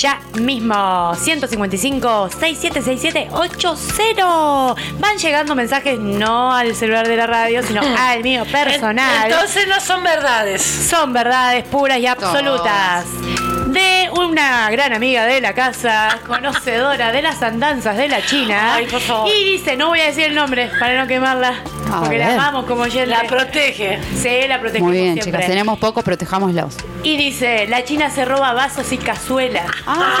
ya mismo. 155 6767 80. Van llegando mensajes no al celular de la radio, sino al mío personal. Entonces no son verdades. Son verdades puras y absolutas. De una gran amiga de la casa, conocedora de las andanzas de la China. Ay, por favor. Y dice, no voy a decir el nombre para no quemarla. A porque la amamos como yo La protege. Sí, la protegemos Muy bien, siempre. chicas. Tenemos pocos, protejámoslos. Y dice, la China se roba vasos y cazuelas. Ah,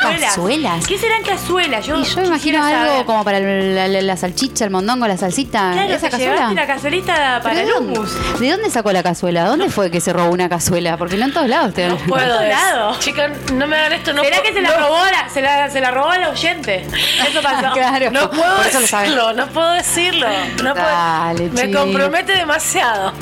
¿Serán cazuelas. ¿Qué serán cazuelas? Yo, Y yo imagino algo saber. como para la, la- la salchicha, el mondongo, la salsita. Claro, ¿Esa te llevaste cazuela? la cazuelita para ¿Pero el de, dónde, hummus. ¿De dónde sacó la cazuela? ¿Dónde fue que se robó una cazuela? Porque no en todos lados te No puedo. todos es- lados. Chicas, no me hagan esto. No ¿Será puedo- que se la no- robó la, se la, se la robó al oyente? Eso pasó. Claro. No puedo Por eso lo sabes. decirlo, no puedo decirlo. No puedo- Dale, me chico. compromete demasiado.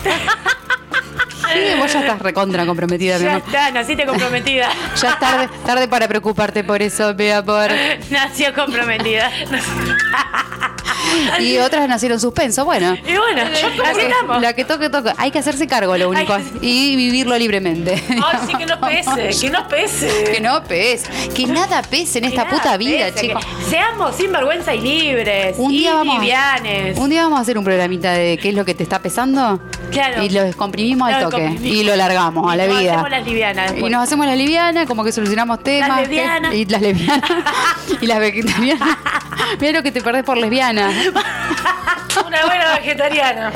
Sí, vos ya estás recontra comprometida, mi Ya amor. está, naciste comprometida. Ya es tarde, tarde para preocuparte por eso, mi amor. Nació comprometida. Y otras nacieron suspenso. Bueno, Y bueno, así estamos. la que toque, toque. Hay que hacerse cargo, lo único. Y vivirlo libremente. Ay, sí que no pese, que no pese. Que no pese. Que nada pese en esta Que puta vida, chicos. que Seamos sinvergüenza y libres. Un día vamos livianes. Un día vamos a hacer un programita de qué es lo que te está pesando. Claro. Y lo descomprimimos al toque. descomprimimos. Y lo largamos a la nos vida. hacemos las livianas Y nos hacemos las livianas, como que solucionamos temas. lesbianas. Y las lesbianas. y las vegetarianas. Mira lo que te perdés por lesbiana. Una buena vegetariana.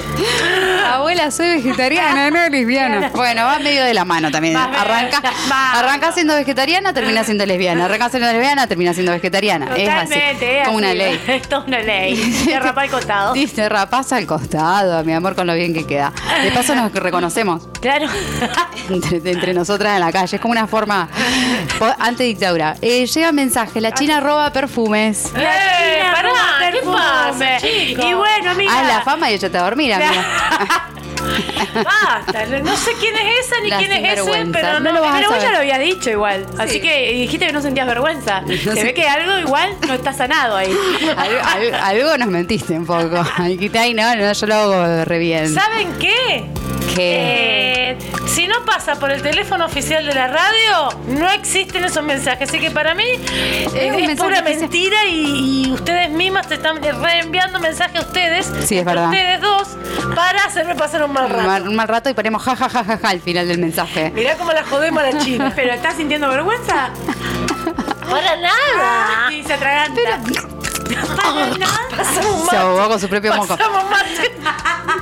Abuela, soy vegetariana, no lesbiana. Bueno, va medio de la mano también. Va Arranca, mano. arranca siendo vegetariana, termina siendo lesbiana. Arranca siendo lesbiana, termina siendo vegetariana. es así. Como una ley. Es toda una ley. Te rapa al costado. Dice, rapaz al costado, mi amor, con lo bien que queda. De paso nos reconocemos Claro. entre, entre nosotras en la calle. Es como una forma antidictadura. Eh, llega mensaje, la China roba perfumes. La Eh, pará, roba ¿qué perfume. pasa, chicos? Y bueno, amiga. Ah, la fama y echate a dormir, amiga. Basta, no sé quién es esa ni La quién es ese, pero No no, lo vas a Pero vos ya lo había dicho igual. Así que dijiste que no sentías vergüenza. Se sé. ve que algo igual no está sanado ahí. Algo, algo- algo nos mentiste un poco. Ay, no, no, yo lo hago re bien. ¿Saben qué? Eh, si no pasa por el teléfono oficial de la radio, no existen esos mensajes. Así que para mí eh, es, pura mentira y, y ustedes mismas te están reenviando mensajes a ustedes, Sí, es entre verdad. ustedes dos, para hacerme pasar un mal un rato. mal, un mal rato y ponemos ja, ja, ja, ja, ja al final del mensaje. Mirá cómo la jodemos a la china. ¿Pero estás sintiendo vergüenza? Para nada. Sí, se atraganta. Para nada. Pasamos Se ahogó con su propio moco. Pasamos mate.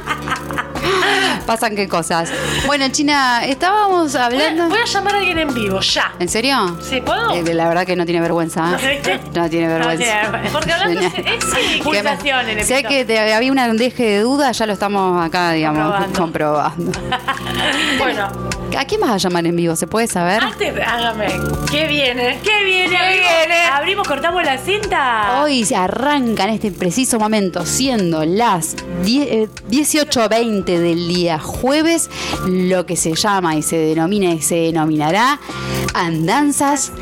Pasan qué cosas. Bueno, China, estábamos Voy a, hablando. voy a llamar a alguien en vivo, ya. ¿En serio? ¿Sí, puedo? Eh, la verdad que no tiene vergüenza. ¿eh? No tiene vergüenza. tiene. Porque hablando sí, Que Pulsación en el que te- había una deje de duda, ya lo estamos acá, digamos, Comprobando. comprobando. bueno, ¿A quién vas a llamar en vivo? ¿Se puede saber? antes, hágame. ¿Qué viene? ¿Qué viene? ¿Qué abrimos? viene? Abrimos, cortamos la cinta. Hoy se arranca en este preciso momento, siendo las 10, eh, 18.20 del día jueves, lo que se llama y se denomina y se denominará Andanzas.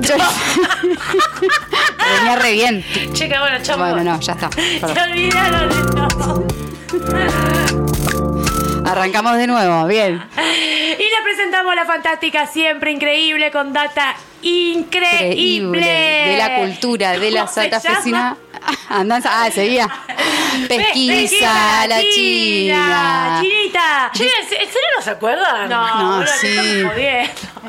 Yo- Venía re bien. Chica, bueno, chamo. Bueno, no, ya está. Perdón. Se olvidaron de todo. Arrancamos de nuevo, bien. Y le presentamos a la fantástica, siempre increíble, con data increíble. Increíble. De la cultura, de la ¿Cómo se santafesina. Andanza, ah, seguía. Pesquisa, la china. Chinita. ¿en serio no se acuerdan? No, No, sí.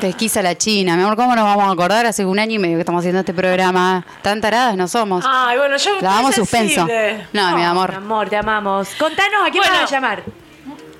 Pesquisa la China. Mi amor, ¿cómo nos vamos a acordar? Hace un año y medio que estamos haciendo este programa. Tan taradas no somos. Ay, bueno, yo. La damos suspenso. No, mi Mi amor. amor, te amamos. Contanos a quién Bueno. vas a llamar.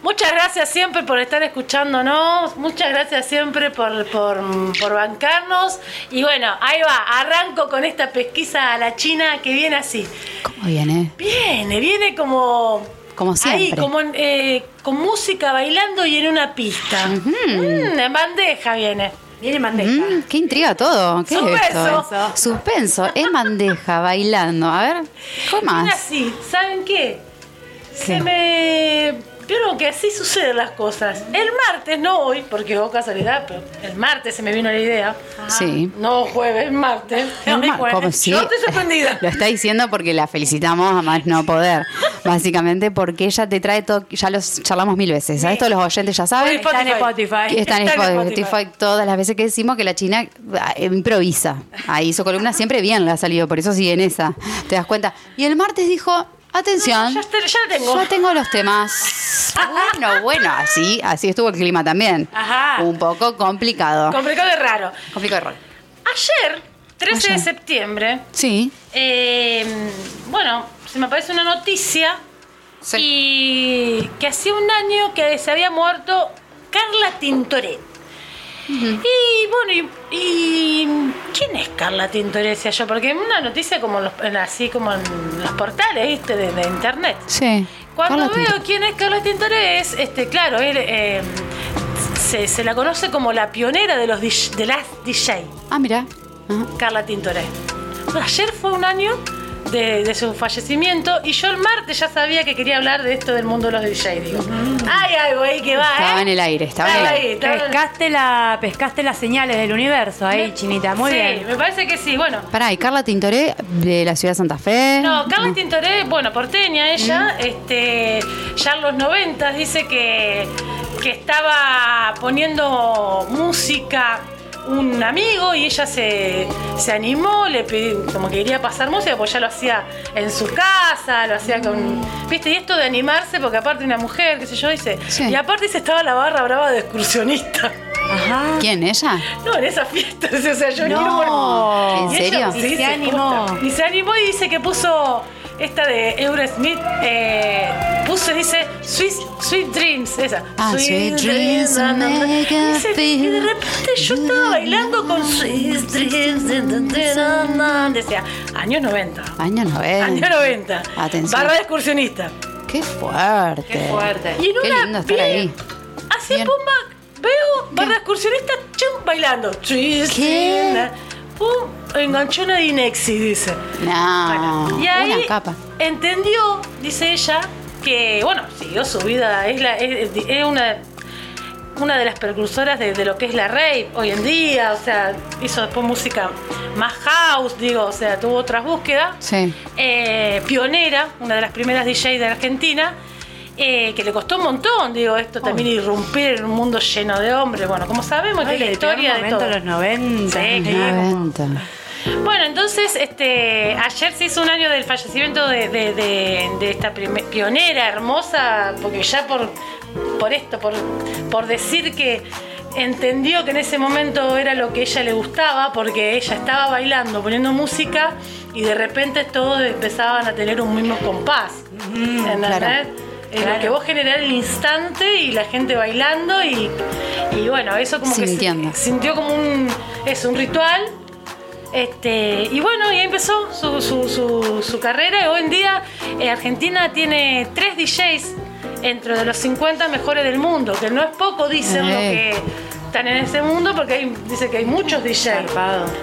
Muchas gracias siempre por estar escuchándonos. Muchas gracias siempre por, por, por bancarnos. Y bueno, ahí va. Arranco con esta pesquisa a la China que viene así. ¿Cómo viene? Viene, viene como. Como Ahí, siempre. como en, eh, con música bailando y en una pista. Mm, en bandeja viene. Viene bandeja. Mm, qué intriga todo. ¿Qué es Suspenso. esto? Suspenso. En bandeja, bailando. A ver, ¿cómo Viene más? así, ¿saben qué? ¿Qué? Se me. Vieron que así suceden las cosas. El martes, no hoy, porque hubo casualidad, pero el martes se me vino la idea. Sí. No jueves, martes. No. ¿cómo sí? Yo estoy sorprendida. Lo está diciendo porque la felicitamos a más no poder. básicamente porque ella te trae todo, ya los charlamos mil veces, ¿sabes? Todos los oyentes ya saben. Está en Spotify. Está en Está en Spotify, todas las veces que decimos que la China ah, improvisa. Ahí su columna siempre bien le ha salido, por eso sigue en esa. Te das cuenta. Y el martes dijo, atención. Ya, la tengo. Ya tengo los temas. Bueno, bueno, así, así estuvo el clima también. Ajá. Un poco complicado. Complicado y raro. complicado el rol. Ayer, 13 de septiembre, Sí. eh, bueno, se me aparece una noticia Sí. y que hacía un año que se había muerto Carla Tintoret. Y bueno, y, y ¿quién es Carla Tintoret? Decía yo, porque en una noticia como los- así como en los portales, ¿viste? De, de internet. Sí. Cuando Carla veo quién es Carla Tintoret, es, este, claro, él, eh, se, se la conoce como la pionera de los de las DJ. Ah, mira. Ajá. Carla Tintoret. Ayer fue un año de, de su fallecimiento y yo el martes ya sabía que quería hablar de esto del mundo de los DJ, digo. Hay algo ahí que va, Estaba ¿eh? en el aire, estaba en el aire. ahí, Pescaste, la, pescaste las señales del universo ahí, chinita. Muy sí, bien. me parece que sí. Bueno, Pará, ¿y Carla Tintoré de la ciudad de Santa Fe? No, Carla Tintoret, bueno, porteña ella, este, ya en los 90 dice que, que estaba poniendo música un amigo y ella se, se animó, le pidió, como que quería pasar música, pues ya lo hacía en su casa, lo hacía con. ¿Viste? Y esto de animarse, porque aparte una mujer, qué sé yo, dice. Sí. Y aparte dice, estaba la barra brava de excursionista. Ajá. ¿Quién, ella? No, en esa fiesta, o sea, yo No. quiero- ¿En y ella- serio? sí, Y se animó. Y se animó y dice que puso esta de Eurosmith, eh, puso, dice, Sweet, Sweet Dreams, esa. Ah, Sweet Dreams na, na, na. make Y us dice, y de repente yo estaba bailando con Sweet Dreams, decía, años 90. Año 90. Años 90. Atención. Barra de excursionista. Qué fuerte. Qué fuerte. Y en Qué una lindo estar ahí. Así, Bien. pumba, veo barra de excursionista, chum, bailando. Sweet ¿Qué? Dreams, Pum, enganchó una Dinexi, dice. No. Bueno, y ahí Una capa. entendió, dice ella, que bueno, siguió su vida, es, la- es- es una, una de las precursoras de, de lo que es la rave hoy en día, o sea, hizo después música más house, digo, o sea, tuvo otras búsquedas. Sí. Eh, pionera, una de las primeras DJ de Argentina. eh, que le costó un montón, digo, esto también irrumpir en un mundo lleno de hombres. Bueno, como sabemos, que es la historia de todo. los 90. Sí, Sí, claro. 90. Bueno, entonces, este, ayer se hizo un año del fallecimiento de, de- de- de esta pionera hermosa, porque ya por, por esto, por, por decir que entendió que en ese momento era lo que ella le gustaba, porque ella estaba bailando, poniendo música, y de repente todos empezaban a tener un mismo compás. ¿Entendés? claro. Eh, Lo que vos generás el instante y la gente bailando y, y bueno, eso como Sintiendo. que se- sintió como un, es un ritual este, y bueno, y ahí empezó su, su, su, su carrera. Y hoy en día eh, Argentina tiene tres DJs entre de los 50 mejores del mundo, que no es poco, dicen, lo Eh. que están en ese mundo, porque hay, dice que hay muchos DJs.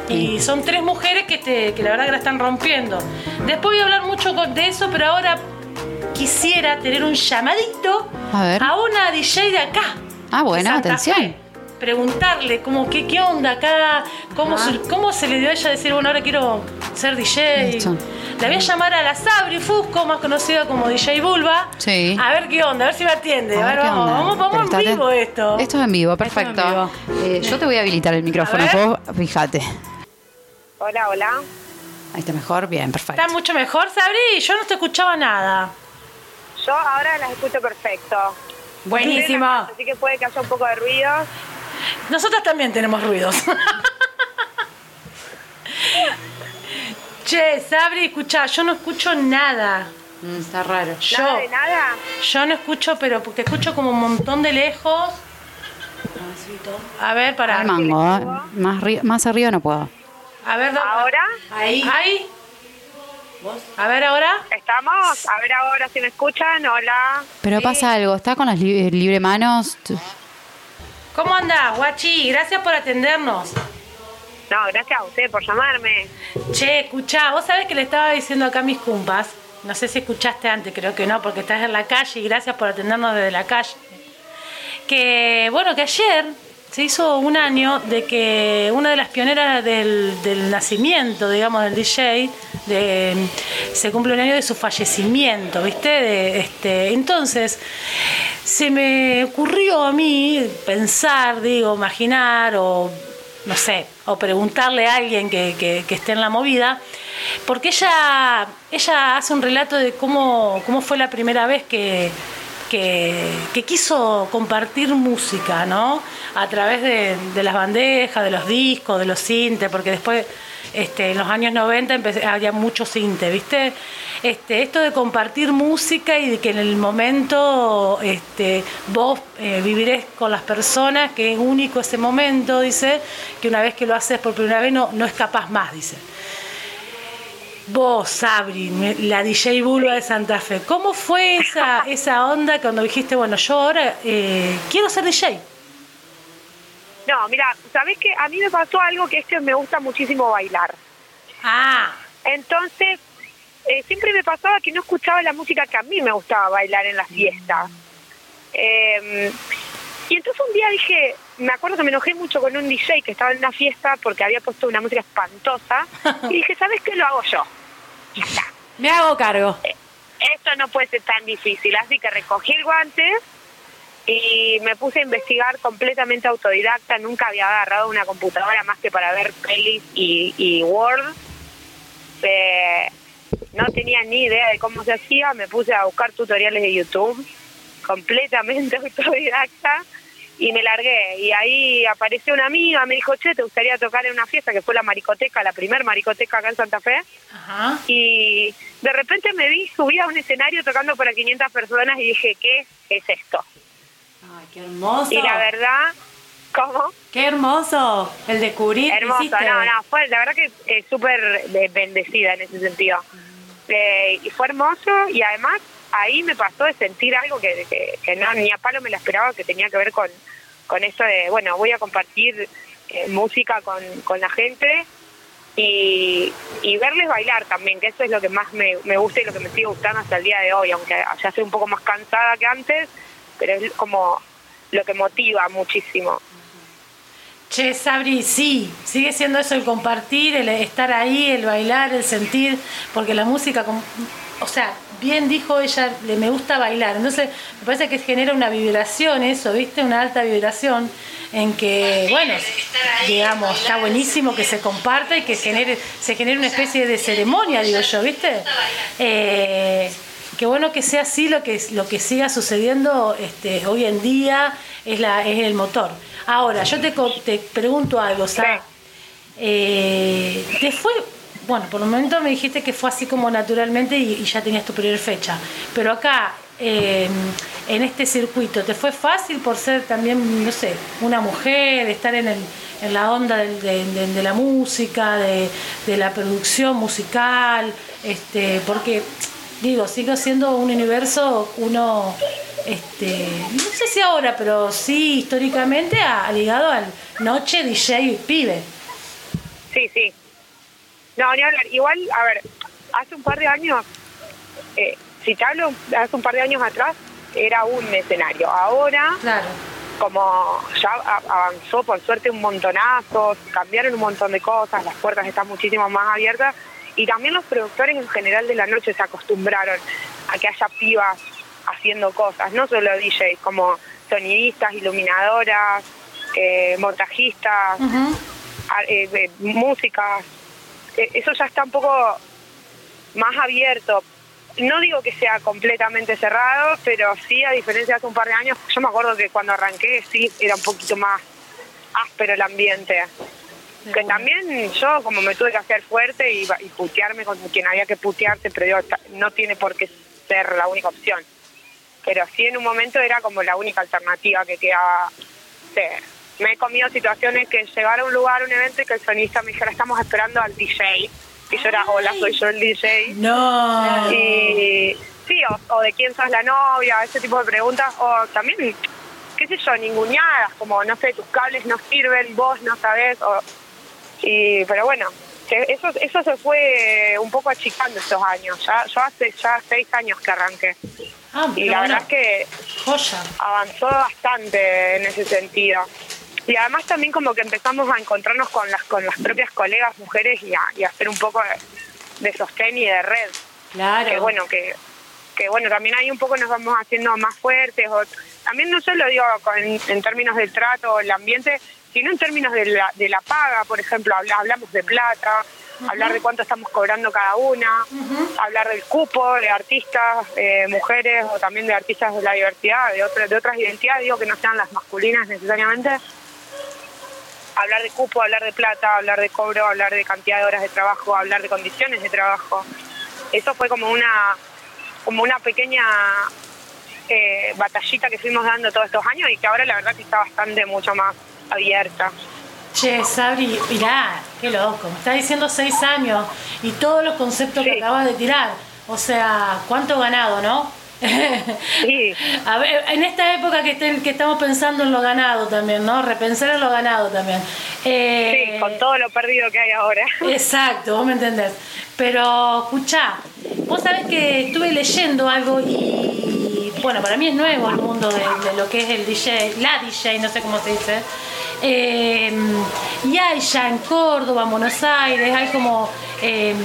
Y son tres mujeres que, te- que la verdad que la están rompiendo. Después voy a hablar mucho de eso, pero ahora quisiera tener un llamadito A ver. una DJ de acá. Ah, bueno, atención. Fe. Preguntarle como qué, qué onda acá, cómo, Ah. se, cómo se le dio a ella decir, bueno, ahora quiero ser DJ. Listo. La voy a llamar a la Sabri Fusco, más conocida como DJ Bulba. Sí. A ver qué onda, a ver si me atiende. A A ver vamos, vamos, vamos Pero en vivo esto. Esto es en vivo, Esto es en perfecto. Eh, yo te voy a habilitar el micrófono, vos fíjate. Hola, hola. Ahí está mejor, bien, perfecto. ¿Está mucho mejor, Sabri? Yo no te escuchaba nada. Yo ahora las escucho perfecto. Buenísimo. Así que puede que haya un poco de ruido. Nosotras también tenemos ruidos. che, Sabri, escuchá, yo no escucho nada. Mm, está raro. Yo, Nada de nada. yo no escucho, pero porque escucho como un montón de lejos. A ver, para. Al mango, ¿eh? más, más arriba no puedo. A ver, Ahora, Ahí. Ahí. A ver ahora. ¿estamos? A ver ahora si me escuchan. Hola. Pero pasa algo, ¿está con las li- libre manos? ¿Cómo andás, guachi? Gracias por atendernos. No, gracias a usted por llamarme. Che, escuchá, vos sabés que le estaba diciendo acá a mis cumpas. No sé si escuchaste antes, creo que no, porque estás en la calle y gracias por atendernos desde la calle. Que, bueno, que ayer se hizo un año de que una de las pioneras del, del nacimiento, digamos, del DJ, de, se cumple un año de su fallecimiento, ¿viste? De, este, entonces, se me ocurrió a mí pensar, digo, imaginar o no sé, o preguntarle a alguien que, que- esté en la movida, porque ella, ella hace un relato de cómo, cómo fue la primera vez que, que, quiso compartir música, ¿no? A través de, de las bandejas, de los discos, de los cintes, porque después este, en los años 90 empecé- había mucho cinte, ¿viste? Este, esto de compartir música y de que en el momento este, vos eh, vivirés con las personas, que es único ese momento, dice, que una vez que lo haces por primera vez no, no escapas más, dice. Vos, Sabri, la DJ Bulba de Santa Fe, ¿cómo fue esa, esa onda cuando dijiste, bueno, yo ahora eh, quiero ser DJ? No, mira, ¿sabés qué? A mí me pasó algo que es que me gusta muchísimo bailar. Ah, Entonces, eh, siempre me pasaba que no escuchaba la música que a mí me gustaba bailar en la fiesta. Eh, y entonces un día dije, me acuerdo que me enojé mucho con un DJ que estaba en una fiesta porque había puesto una música espantosa. Y dije, ¿sabes qué? Lo hago yo. Ya está. Me hago cargo. Esto no puede ser tan difícil. Así que recogí el guante y me puse a investigar completamente autodidacta. Nunca había agarrado una computadora más que para ver pelis y, y Word. Eh, no tenía ni idea de cómo se hacía. Me puse a buscar tutoriales de YouTube, completamente autodidacta. Y me largué. Y ahí apareció una amiga, me dijo, che, ¿te gustaría tocar en una fiesta? Que fue la maricoteca, la primer maricoteca acá en Santa Fe ajá. y de repente me vi subí a un escenario tocando para 500 personas y dije, ¿qué es esto? Ay, qué hermoso. Y la verdad, ¿cómo? Qué hermoso. El descubrir. Hermoso, no, no, fue la verdad que eh, súper bendecida en ese sentido. Eh, y fue hermoso y además ahí me pasó de sentir algo que, que, que no, ni a palo me lo esperaba, que tenía que ver con, con esto de, bueno, voy a compartir eh, música con, con la gente y, y verles bailar también, que eso es lo que más me, me gusta y lo que me sigue gustando hasta el día de hoy, aunque ya estoy un poco más cansada que antes, pero es como lo que motiva muchísimo. Che, Sabri, sí, sigue siendo eso el compartir, el estar ahí, el bailar, el sentir, porque la música, o sea, bien dijo ella, le me gusta bailar, entonces me parece que genera una vibración eso, ¿viste? Una alta vibración en que, bueno, digamos, está buenísimo que se comparta y que genere, se genere una especie de ceremonia, digo yo, ¿viste? Eh, qué bueno que sea así lo que lo que siga sucediendo este, hoy en día es la es el motor. Ahora yo te, te pregunto algo Sara. Eh, te fue bueno por un momento me dijiste que fue así como naturalmente y, y ya tenías tu primera fecha. Pero acá eh, en este circuito te fue fácil por ser también no sé una mujer estar en el en la onda del- de, de- de la música, de, de la producción musical, este, porque digo, sigue siendo un universo, uno, este, no sé si ahora, pero sí históricamente ha ligado al noche DJ pibe. Sí, sí. No, ni hablar. Igual, a ver, hace un par de años, eh, si te hablo, hace un par de años atrás, era un escenario. Ahora, Claro. como ya avanzó por suerte un montonazo, cambiaron un montón de cosas, las puertas están muchísimo más abiertas y también los productores en general de la noche se acostumbraron a que haya pibas haciendo cosas, no solo DJs, como sonidistas, iluminadoras, eh, montajistas, a- eh, eh, músicas, Eh, eso ya está un poco más abierto. No digo que sea completamente cerrado, pero sí, a diferencia de hace un par de años, yo me acuerdo que cuando arranqué sí era un poquito más áspero el ambiente. Que también yo como me tuve que hacer fuerte y, y putearme con quien había que putearse, pero digo, no tiene por qué ser la única opción. Pero sí en un momento era como la única alternativa que quedaba. Sí. Me he comido situaciones que llegar a un lugar, un evento y que el sonista me dijera, estamos esperando al DJ. Y yo era, hola, soy yo el DJ. No. Y sí, o, o de quién sos la novia, ese tipo de preguntas. O también, qué sé yo, ninguneadas, como, no sé, tus cables no sirven, vos no sabés. O, y, pero bueno, eso, eso se fue un poco achicando estos años. Ya, yo hace ya seis años que arranqué. Ah, Y la verdad es que joya. avanzó bastante en ese sentido. y además también como que empezamos a encontrarnos con las con las propias colegas mujeres y a, y a hacer un poco de, sostén y de red Claro. que bueno que que bueno también ahí un poco nos vamos haciendo más fuertes o también no solo digo con- en, términos del trato o el ambiente sino en términos de la, de la paga por ejemplo habla- hablamos de plata hablar de cuánto estamos cobrando cada una hablar del cupo de artistas eh, mujeres o también de artistas de la diversidad de otras de otras identidades digo que no sean las masculinas necesariamente. Hablar de cupo, hablar de plata, hablar de cobro, hablar de cantidad de horas de trabajo, hablar de condiciones de trabajo. Eso fue como una como una pequeña eh, batallita que fuimos dando todos estos años y que ahora la verdad que está bastante mucho más abierta. Che, Sabri, mirá, qué loco. Me estás diciendo seis años y todos los conceptos que acabas de tirar. O sea, cuánto ganado, ¿no? Sí. A ver, en esta época que, esté- que estamos pensando en lo ganado también, ¿no? Repensar en lo ganado también. Eh, Sí, con todo lo perdido que hay ahora. Exacto, vos me entendés. Pero escuchá, vos sabés que estuve leyendo algo y bueno, para mí es nuevo el mundo de, de lo que es el DJ, la DJ, no sé cómo se dice. Eh, y hay ya en Córdoba, en Buenos Aires, hay como eh,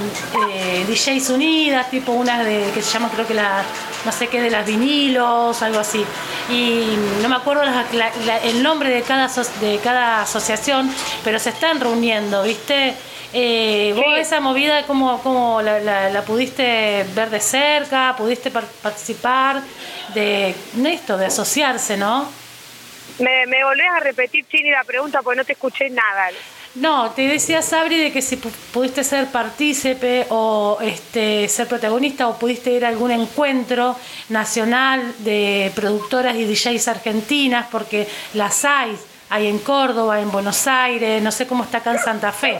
eh, DJs unidas, tipo unas de, que se llama creo que la, no sé qué, de las vinilos, algo así. Y no me acuerdo la- el nombre de cada, aso- de cada asociación, pero se están reuniendo, ¿viste? Eh, ¿Vos Sí. esa movida cómo, cómo la, la- la pudiste ver de cerca? ¿Pudiste par- participar de esto, de asociarse, no? Me, me volvés a repetir, Chini, la pregunta porque no te escuché nada. No, te decía Sabri de que si pu- pudiste ser partícipe o este, ser protagonista o pudiste ir a algún encuentro nacional de productoras y DJs argentinas, porque las hay, hay en Córdoba, en Buenos Aires, no sé cómo está acá en Santa Fe.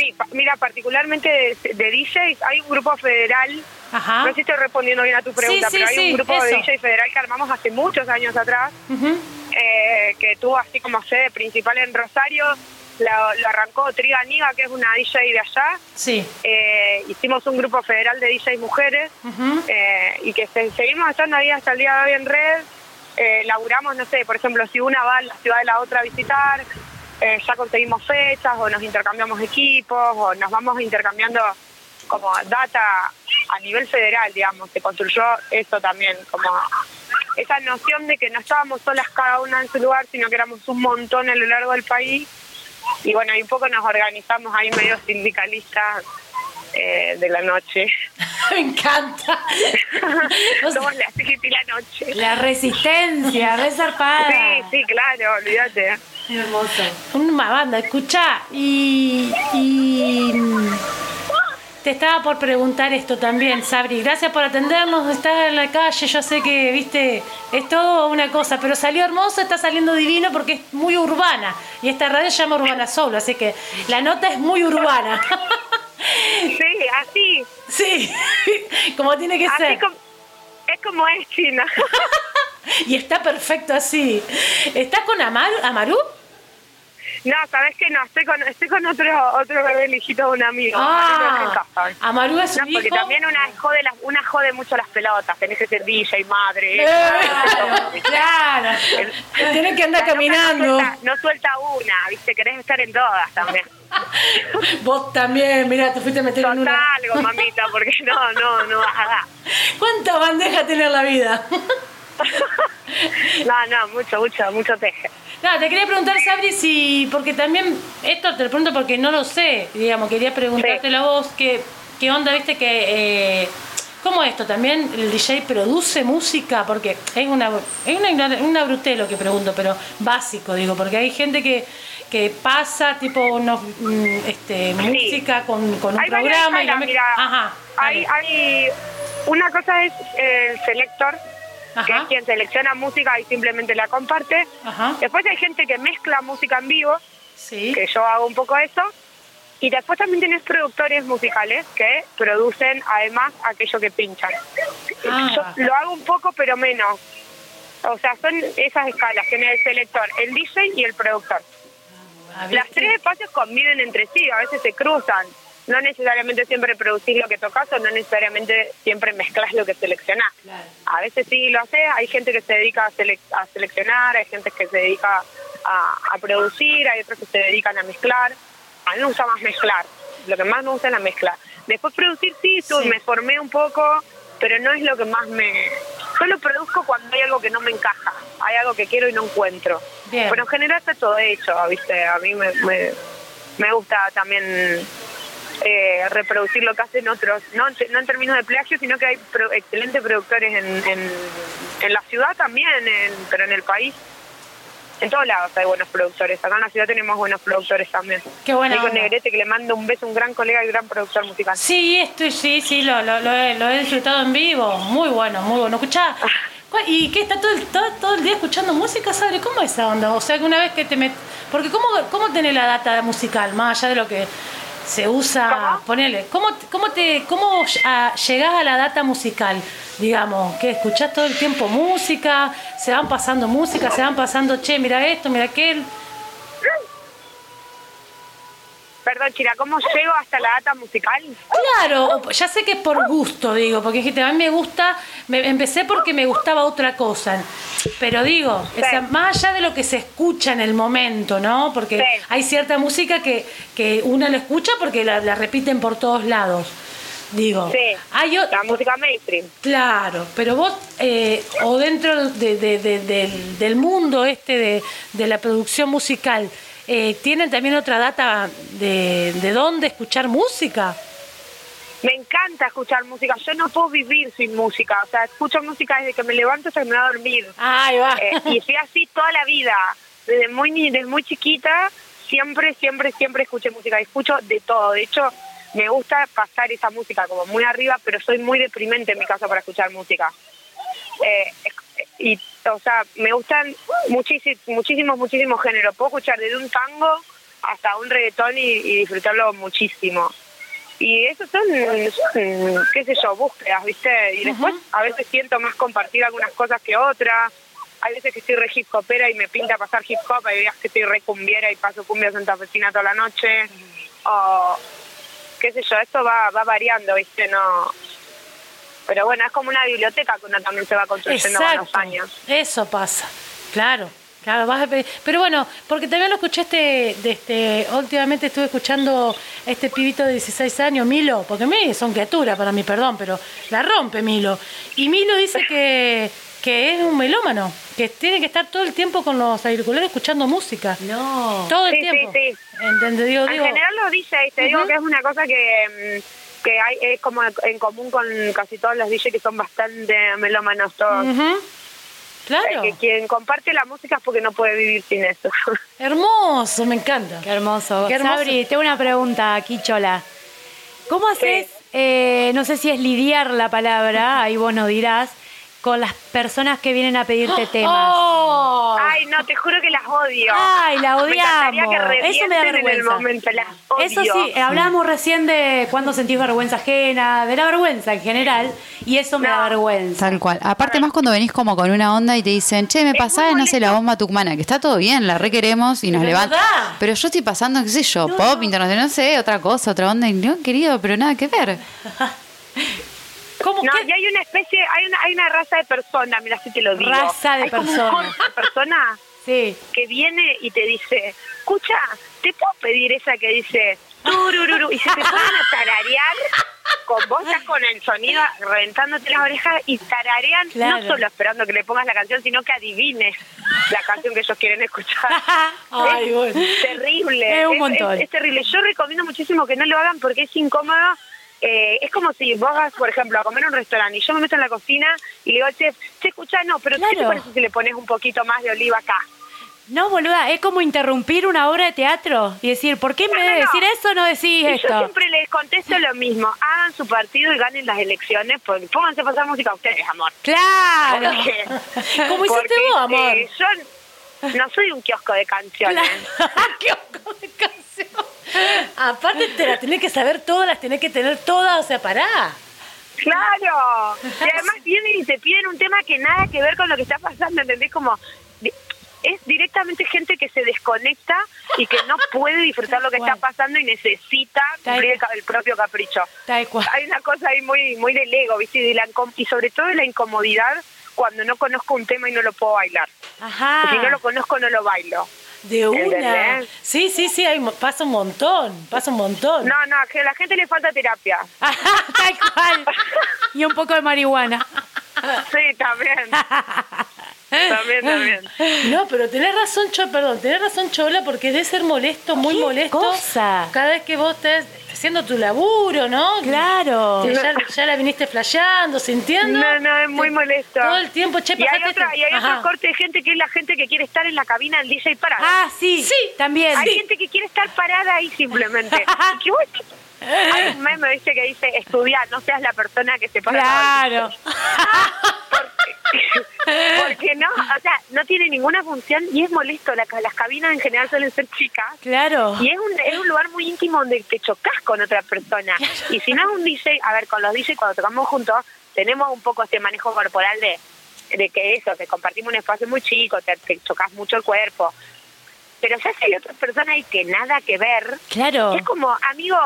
Sí, pa- mira, particularmente de, de DJs, hay un grupo federal, Ajá. no sé si estoy respondiendo bien a tu pregunta, Sí, sí, pero hay sí, un grupo de eso. DJ federal que armamos hace muchos años atrás, eh, que tuvo así como sede principal en Rosario, lo arrancó Triga Niga, que es una DJ de allá, Sí. eh, hicimos un grupo federal de DJ mujeres, eh, y que se- seguimos estando ahí hasta el día de hoy en red, eh, laburamos, no sé, por ejemplo, si una va a la ciudad de la otra a visitar, eh, ya conseguimos fechas o nos intercambiamos equipos o nos vamos intercambiando como data a nivel federal, digamos, se construyó eso también, como esa noción de que no estábamos solas cada una en su lugar, sino que éramos un montón a lo largo del país. Y bueno, y un poco nos organizamos ahí medio sindicalistas eh, de la noche. Me encanta. Somos las hippie la noche. La resistencia, re zarpada. Sí, sí, claro, olvídate. Hermoso. Una banda, escuchá. Y, y mm, te estaba por preguntar esto también, Sabri. Gracias por atendernos. Estás en la calle, yo sé que, viste, es todo una cosa, pero salió hermoso, está saliendo divino porque es muy urbana. Y esta radio se llama Urbana Solo, así que la nota es muy urbana. Sí, así, sí, como tiene que así ser. como, es como es China. Y está perfecto así. ¿Estás con Amaru? ¿Amaru? No, sabes que no, estoy con, estoy con otro, otro bebé el hijito de un amigo. Ah, en casa. Amaru es su No, porque hijo. también una jode, las, una jode mucho las pelotas, tenés que ser DJ, madre. Claro, claro. Tienes que andar caminando. No suelta, no suelta una, viste, querés estar en todas también. Vos también, mira, te fuiste a meter en una. algo, mamita, porque no, no, no vas a dar. ¿Cuántas bandejas tiene la vida? No, no, mucho, mucho, mucho teje. No, te quería preguntar, Sabri, si. Porque también. Esto te lo pregunto porque no lo sé. Digamos, quería preguntártelo a vos. ¿Qué, qué onda, viste? que eh, ¿Cómo esto? ¿También el DJ produce música? Porque es una, es una, una brutez lo que pregunto, pero básico, digo, porque hay gente que, que pasa tipo unos, mm, este, música con, con un Hay programa y me- mira. Ajá. Hay, hay, una cosa es el selector, que Ajá. es quien selecciona música y simplemente la comparte. Ajá. Después hay gente que mezcla música en vivo, Sí. que yo hago un poco eso. Y después también tienes productores musicales que producen además aquello que pinchan. Ah. Yo lo hago un poco, pero menos. O sea, son esas escalas, tiene el selector, el DJ y el productor. Ah, Las tres espacios conviven entre sí, a veces se cruzan. No necesariamente siempre producís lo que tocas o no necesariamente siempre mezclas lo que seleccionás. Claro. A veces sí lo haces, hay gente que se dedica a, sele- a seleccionar, hay gente que se dedica a, a producir, hay otros que se dedican a mezclar. A mí me gusta más mezclar, lo que más me gusta es la mezcla. Después producir sí, me formé un poco, pero no es lo que más me... Solo produzco cuando hay algo que no me encaja, hay algo que quiero y no encuentro. Bien. Pero en general está todo hecho, ¿viste? A mí me, me, me gusta también eh, reproducir lo que hacen otros, no, en te- no en términos de plagio, sino que hay pro- excelentes productores en, en, en la ciudad también, en- pero en el país. En todos lados hay buenos productores. Acá en la ciudad tenemos buenos productores también. Qué buena Nico. Negrete, que le mando un beso, un gran colega y gran productor musical. Sí, estoy, sí, sí, lo, lo, lo he, lo he disfrutado en vivo. Muy bueno, muy bueno. Escuchá, ¿cuál- ¿y qué? ¿Está todo el, todo, todo el día escuchando música, Sabre? ¿Cómo es esa onda? O sea, que una vez que te met... Porque ¿cómo, cómo tenés la data musical? Más allá de lo que se usa, ¿Cómo? ponele. ¿Cómo, cómo, te, cómo ah, llegás a la data musical? Digamos, que escuchás todo el tiempo música, se van pasando música, se van pasando, che, mira esto, mira aquel. Perdón, Chira, ¿cómo llego hasta la data musical? Claro, ya sé que es por gusto, digo, porque dijiste, a mí me gusta, me, empecé porque me gustaba otra cosa, pero digo, más allá de lo que se escucha en el momento, ¿no? Porque Sí. hay cierta música que, que uno la escucha porque la, la repiten por todos lados, digo. Sí, Hay o- la música mainstream. Claro, pero vos, eh, o dentro de- de- de- del, del mundo este de, de la producción musical, eh, ¿tienen también otra data de, de dónde escuchar música? Me encanta escuchar música. Yo no puedo vivir sin música. O sea, escucho música desde que me levanto hasta que me voy a dormir. Ahí va. Eh, y fui así toda la vida. Desde muy, desde muy chiquita, siempre, siempre, siempre escuché música. Escucho de todo. De hecho, me gusta pasar esa música como muy arriba, pero soy muy deprimente en mi casa para escuchar música. Eh, y, o sea, me gustan muchísimos, muchísimos, muchísimos géneros. Puedo escuchar desde un tango hasta un reggaetón y, y disfrutarlo muchísimo. Y eso son, son, qué sé yo, búsquedas, ¿viste? Y después a veces siento más compartir algunas cosas que otras. Hay veces que estoy re hip hopera y me pinta pasar hip hop, hay días que estoy re cumbiera y paso cumbia santafesina toda la noche. O qué sé yo, esto va, va variando, ¿viste? No... Pero bueno, es como una biblioteca que uno también se va construyendo con los Exacto. años. Eso pasa. Claro. Claro, vas a pe- pero bueno, porque también lo escuché este, de este, últimamente estuve escuchando a este pibito de 16 años, Milo, porque mí son criaturas para mí, perdón, pero la rompe Milo. Y Milo dice que, que es un melómano, que tiene que estar todo el tiempo con los auriculares escuchando música. No. Todo el Sí, sí, tiempo. sí. ¿Entendés? Digo, En digo, general los DJs, te digo que es una cosa que, mm, que hay, es como en común con casi todos los DJs que son bastante melómanos todos. ujú. Claro. Eh, que quien comparte la música es porque no puede vivir sin eso. Hermoso, me encanta. Qué hermoso. Qué hermoso. Sabri, tengo una pregunta aquí, Chola. ¿Cómo haces, eh, no sé si es lidiar la palabra, ahí vos nos dirás, con las personas que vienen a pedirte temas? ¡Oh! Ay, no, te juro que las odio. Ay, la Me odiamos. que Eso me da revienten en el vergüenza. momento, las odio. Eso sí, hablábamos recién de cuando sentís vergüenza ajena, de la vergüenza en general, y eso me da No. vergüenza. Tal cual. Aparte más cuando venís como con una onda y te dicen, che, me pasás, no sé, la bomba tucumana, que está todo bien, la requeremos y nos Pero no levanta. Pero yo estoy pasando, qué sé yo, pop, internacional, no sé, otra cosa, otra onda, y no, querido, pero nada que ver. ¿Cómo No, que? y hay una especie, hay una, hay una raza de persona, mira si te lo digo. Raza de Hay como un persona. corte de persona Sí. que viene y te dice, escucha, ¿te puedo pedir esa que dice turururu? Y se te ponen a tararear con vos estás con el sonido reventándote las orejas y tararean Claro. no solo esperando que le pongas la canción, sino que adivines la canción que ellos quieren escuchar. Ay, es bueno. terrible. Es un montón. es terrible. Yo recomiendo muchísimo que no lo hagan porque es incómodo. Eh, es como si vos vas, por ejemplo, a comer a un restaurante y yo me meto en la cocina y le digo al chef, che, escucha, no, pero ¿qué te Claro. parece si le pones un poquito más de oliva acá? No, boluda, es como interrumpir una obra de teatro y decir, ¿por qué en No, vez no, de no. decir eso no decís Y yo esto? siempre les contesto lo mismo, hagan su partido y ganen las elecciones, porque pónganse a pasar música a ustedes, amor. Claro. Porque- ¿Cómo hiciste vos, amor? eh, yo no soy un kiosco de canciones. ¡Qué ojo de canción! Aparte te las tenés que saber todas, las tenés que tener todas, o sea, pará. Claro. Y además vienen y te piden un tema que nada que ver con lo que está pasando, ¿entendés? Como es directamente gente que se desconecta y que no puede disfrutar lo que está pasando y necesita cumplir el, ca- el propio capricho. Hay una cosa ahí muy muy del ego, ¿viste? Y, de la incom- y sobre todo de la incomodidad cuando no conozco un tema y no lo puedo bailar. Ajá. Si no lo conozco, no lo bailo. De una. ¿Entendés? Sí, sí, sí, hay, mo- pasa un montón, pasa un montón. No, no, que a la gente le falta terapia. Tal cual. Y un poco de marihuana. Sí, también. También, también. No, pero tenés razón, Cho, perdón, tenés razón, Chola, porque debe ser molesto, muy ¿Qué molesto. cosa? Cada vez que vos estés haciendo tu laburo, ¿no? Claro. Que ya, ya la viniste flasheando, sintiendo. No, no, es muy molesto. Todo el tiempo, che, Y hay, otra, este- y hay otro corte de gente que es la gente que quiere estar en la cabina del DJ parada. Ah, sí. Sí. También. hay gente que quiere estar parada ahí simplemente. Y que vos- hay un meme, ¿viste? Que dice, estudiar, no seas la persona que se para. Claro. Porque no, o sea, no tiene ninguna función y es molesto. La- las cabinas en general suelen ser chicas. Claro. Y es un, es un lugar muy íntimo donde te chocas con otra persona. Y si no es un DJ, a ver, con los DJ cuando tocamos juntos, tenemos un poco este manejo corporal de, de que eso, que compartimos un espacio muy chico, te, te chocas mucho el cuerpo. Pero ya si hay otra persona y que nada que ver, Claro. es como, amigo,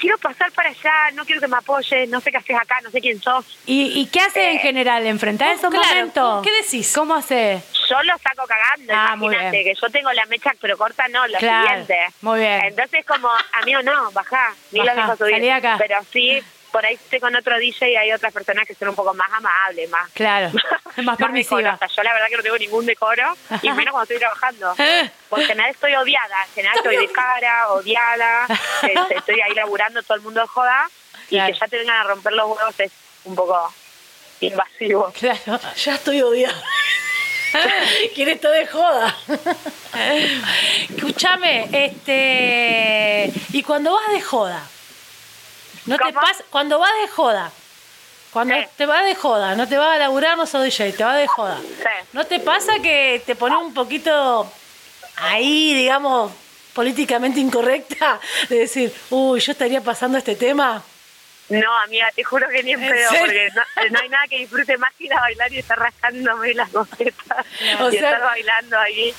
quiero pasar para allá, no quiero que me apoyes, no sé qué haces acá, no sé quién sos. ¿Y, y qué hace en Eh, general? ¿Enfrentar esos claro, momentos? ¿qué decís? ¿Cómo hace? Yo lo saco cagando, Ah, imagínate, que yo tengo la mecha pero corta, no, lo Claro, siguiente. muy bien. Entonces como, amigo, no, bajá, ni lo dejo subir. salí acá. Pero sí, por ahí estoy con otro DJ y hay otras personas que son un poco más amables, más... Claro. Más permisiva. decorosas. Yo la verdad que no tengo ningún decoro, y menos cuando estoy trabajando. Eh. Porque en general estoy odiada, en general estoy de cara, odiada, este, estoy ahí laburando, todo el mundo joda, y Claro. que ya te vengan a romper los huevos es un poco invasivo. Claro. Ya estoy odiado. ¿Quién está de joda? Escúchame, este. Y cuando vas de joda, ¿no te pasa? Cuando vas de joda, cuando Sí. te vas de joda, no te vas a laburar, no sos DJ, te vas de joda. Sí. ¿No te pasa que te pones un poquito ahí, digamos, políticamente incorrecta? De decir, uy, yo estaría pasando este tema. No, amiga, te juro que ni en ¿En pedo, porque no, no hay nada que disfrute más que ir a bailar y estar rascándome las bocetas O y sea- estar bailando ahí.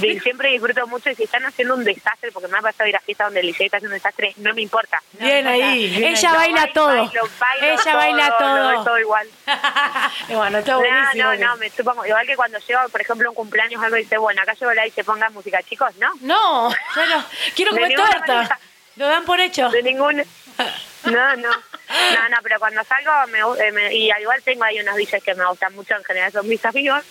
Sí, siempre disfruto mucho y si están haciendo un desastre, porque me ha pasado ir a fiestas donde el DJ está haciendo un desastre, no me importa. Bien ahí. bien Ella Yo baila bailo, todo. bailo, bailo Ella baila todo. todo igual. bueno, está No, buenísimo. no, no, me supongo, igual que cuando llego, por ejemplo, un cumpleaños algo y dice, bueno, acá llevo la y se ponga música, chicos, ¿no? No, claro, quiero De comer torta. manera. Lo dan por hecho. De ningún... No, no. No, no, pero cuando salgo, me, eh, me- y al igual tengo ahí unos DJs que me gustan mucho, en general son mis amigos,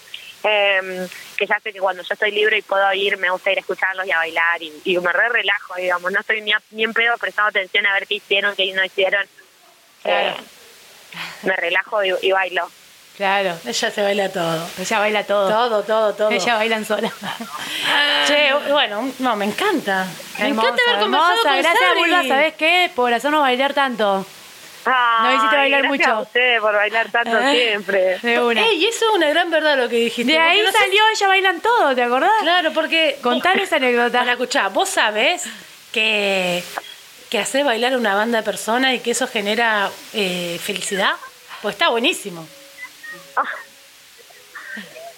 eh, que ya sé que cuando yo estoy libre y puedo ir, me gusta ir a escucharlos y a bailar, y, y me re relajo, digamos, no estoy ni, a- ni en pedo prestando atención a ver qué hicieron, qué no hicieron. Claro. Eh, me relajo y, y bailo. Claro. Ella se baila todo. Ella baila todo. Todo, todo, todo. Ella bailan sola. Che, bueno, no, me encanta. Me Hermosa, encanta haber conversado hermosa. con Gracias. Bulba. ¿Sabés qué? Por hacernos bailar tanto. Ay, No hiciste bailar gracias mucho. a ustedes por bailar tanto Eh. siempre. De una. Ey, eso es una gran verdad lo que dijiste. De porque ahí no sé- salió Ella bailan todo, ¿te acordás? Claro, porque... Contar esa anécdota. Para escuchar, vos sabés que, que hacer bailar a una banda de personas y que eso genera eh, felicidad. Pues está buenísimo.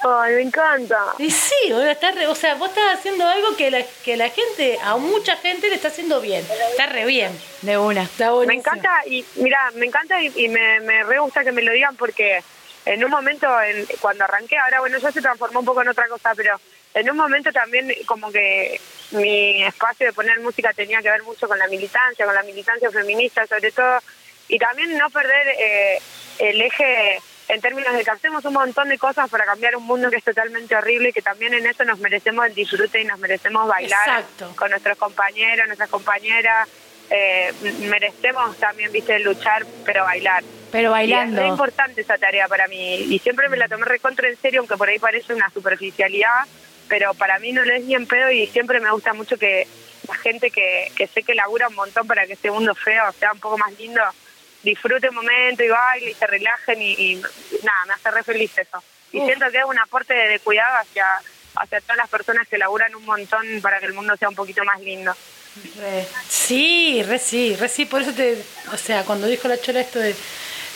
Ay, me encanta. Y sí, o sea, está re- o sea, vos estás haciendo algo que la, que la gente, a mucha gente le está haciendo bien. Está re bien. De una. Está buenísimo. Me encanta y mira, me encanta y, y me, me re gusta que me lo digan porque en un momento, en, cuando arranqué, ahora bueno, ya se transformó un poco en otra cosa, pero en un momento también como que mi espacio de poner música tenía que ver mucho con la militancia, con la militancia feminista sobre todo, y también no perder eh, el eje en términos de que hacemos un montón de cosas para cambiar un mundo que es totalmente horrible y que también en eso nos merecemos el disfrute y nos merecemos bailar Exacto. con nuestros compañeros, nuestras compañeras, eh, merecemos también, viste, luchar, pero bailar. Pero Y es bailando. importante esa tarea para mí y siempre me la tomé recontra en serio, aunque por ahí parece una superficialidad, pero para mí no lo es ni en pedo y siempre me gusta mucho que la gente que, que sé que labura un montón para que este mundo feo sea un poco más lindo, disfrute un momento y baile y se relajen y, y nada, me hace re feliz eso. Y Uf. siento que es un aporte de, de cuidado hacia, hacia todas las personas que laburan un montón para que el mundo sea un poquito más lindo. Re. Sí, re sí, re sí, por eso te, o sea, cuando dijo la chola esto de,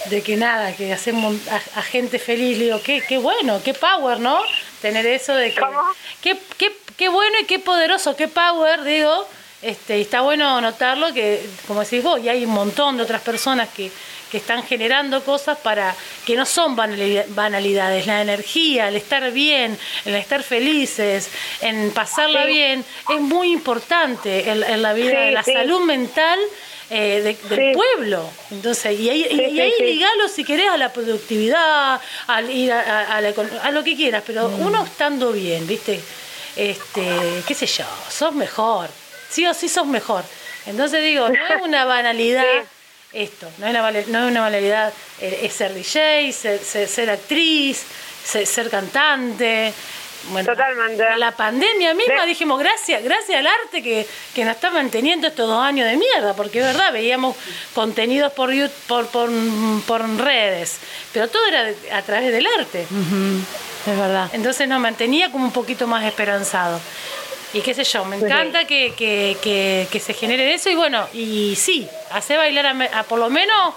de que nada, que hacemos a, a gente feliz, le digo, qué, qué bueno, qué power, ¿no? Tener eso de que, ¿Cómo? qué, qué, qué bueno y qué poderoso, qué power, digo, Este, y está bueno notarlo que, como decís vos, y hay un montón de otras personas que, que están generando cosas para que no son banali- banalidades. La energía, el estar bien, el estar felices, en pasarla Sí. bien, es muy importante en, en la vida, Sí, la sí. salud mental eh, de- del pueblo. Entonces, y ahí, y- y ligalo si querés a la productividad, al ir a, a- a la a lo que quieras, pero Mm. uno estando bien, ¿viste? Este, qué sé yo, sos mejor. Sí o sí sos mejor. Entonces digo, no es una banalidad esto, no es una, vale- no es una banalidad eh, es ser DJ, ser, ser- ser actriz, ser, ser cantante. Bueno, Totalmente. La pandemia misma De- dijimos, gracias, gracias al arte que, que nos está manteniendo estos dos años de mierda, porque es verdad, veíamos contenidos por, por, por, por redes, pero todo era de- a través del arte. Es verdad. Entonces nos mantenía como un poquito más esperanzado. Y qué sé yo, me encanta que, que, que, que se genere eso y bueno, y sí, hace bailar a, por lo menos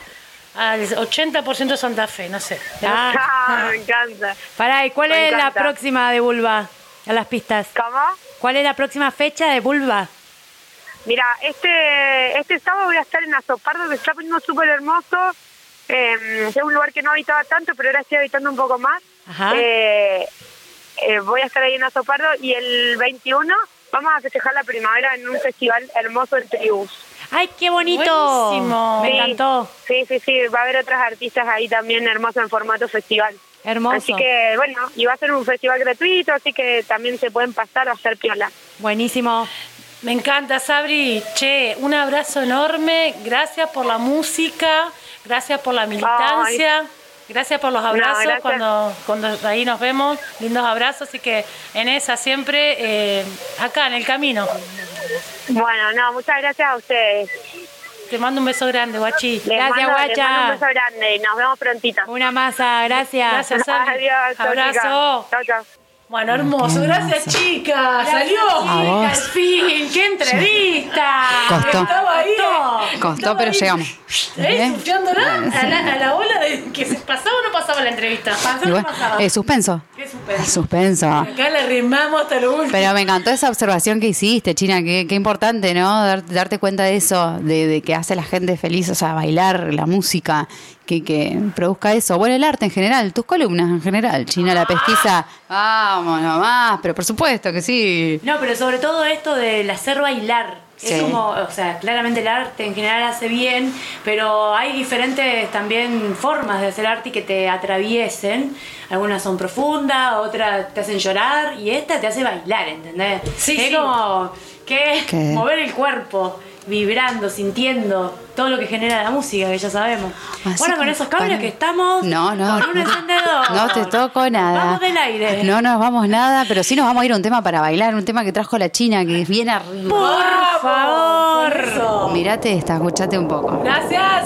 al 80% de Santa Fe, no sé. Ah, Ah, me encanta. pará, ¿y cuál Me es la próxima de Bulba? A las pistas. ¿Cómo? ¿Cuál es la próxima fecha de Bulba? Mira, este este sábado voy a estar en Azopardo, que se está poniendo súper hermoso. Eh, es un lugar que no habitaba tanto, pero ahora estoy habitando un poco más. Ajá. Eh, eh, voy a estar ahí en Azopardo y el 21 vamos a festejar la primavera en un festival hermoso en Tribus. ¡Ay, qué bonito! Buenísimo. Me Sí, encantó. Sí, sí, sí, va a haber otras artistas ahí también hermosas en formato festival. Hermoso. Así que, bueno, y va a ser un festival gratuito, así que también se pueden pasar a hacer piola. Buenísimo. Me encanta, Sabri. Che, un abrazo enorme. Gracias por la música, gracias por la militancia, gracias por los abrazos cuando, cuando ahí nos vemos. Lindos abrazos. Así que en esa siempre, eh, acá en el camino. Bueno, no, muchas gracias a ustedes. Te mando un beso grande, guachi. Les Gracias, mando, guacha. mando un beso grande y nos vemos prontito. Una masa, gracias. Gracias. Adiós, Abrazo. Chau, chau. Bueno, hermoso. Gracias, chicas. Salió. A vos. Al fin, qué entrevista. Costó. Estaba ahí. Costó, Estaba pero ahí. llegamos. ¿Eh? ¿Eh? A la, a la ola de que se pasaba o no pasaba la entrevista. Pasó, Y no bueno, pasaba. eh, suspenso. Qué suspenso. Suspenso. Acá la rimamos hasta lo último. Pero me encantó esa observación que hiciste, China. Qué, qué importante, ¿no? Dar- darte cuenta de eso, de, de que hace a la gente feliz, o sea, bailar, la música, que, que produzca eso. Bueno, el arte en general, tus columnas en general. China, la pesquisa. Vamos nomás, pero por supuesto que sí. No, pero sobre todo esto del hacer bailar. Sí. Es como, o sea, claramente el arte en general hace bien, pero hay diferentes también formas de hacer arte y que te atraviesen. Algunas son profundas, otras te hacen llorar y esta te hace bailar, ¿entendés? Sí, es sí. como que ¿Qué? mover el cuerpo, vibrando, sintiendo todo lo que genera la música, que ya sabemos. Así bueno, con esos cables para- que estamos No, no. con un encendedor. No te toco nada. Vamos del aire. No nos vamos nada, pero sí nos vamos a ir a un tema para bailar, un tema que trajo la China, que es bien arriba. Por favor. Mirate esta, escuchate un poco. Gracias.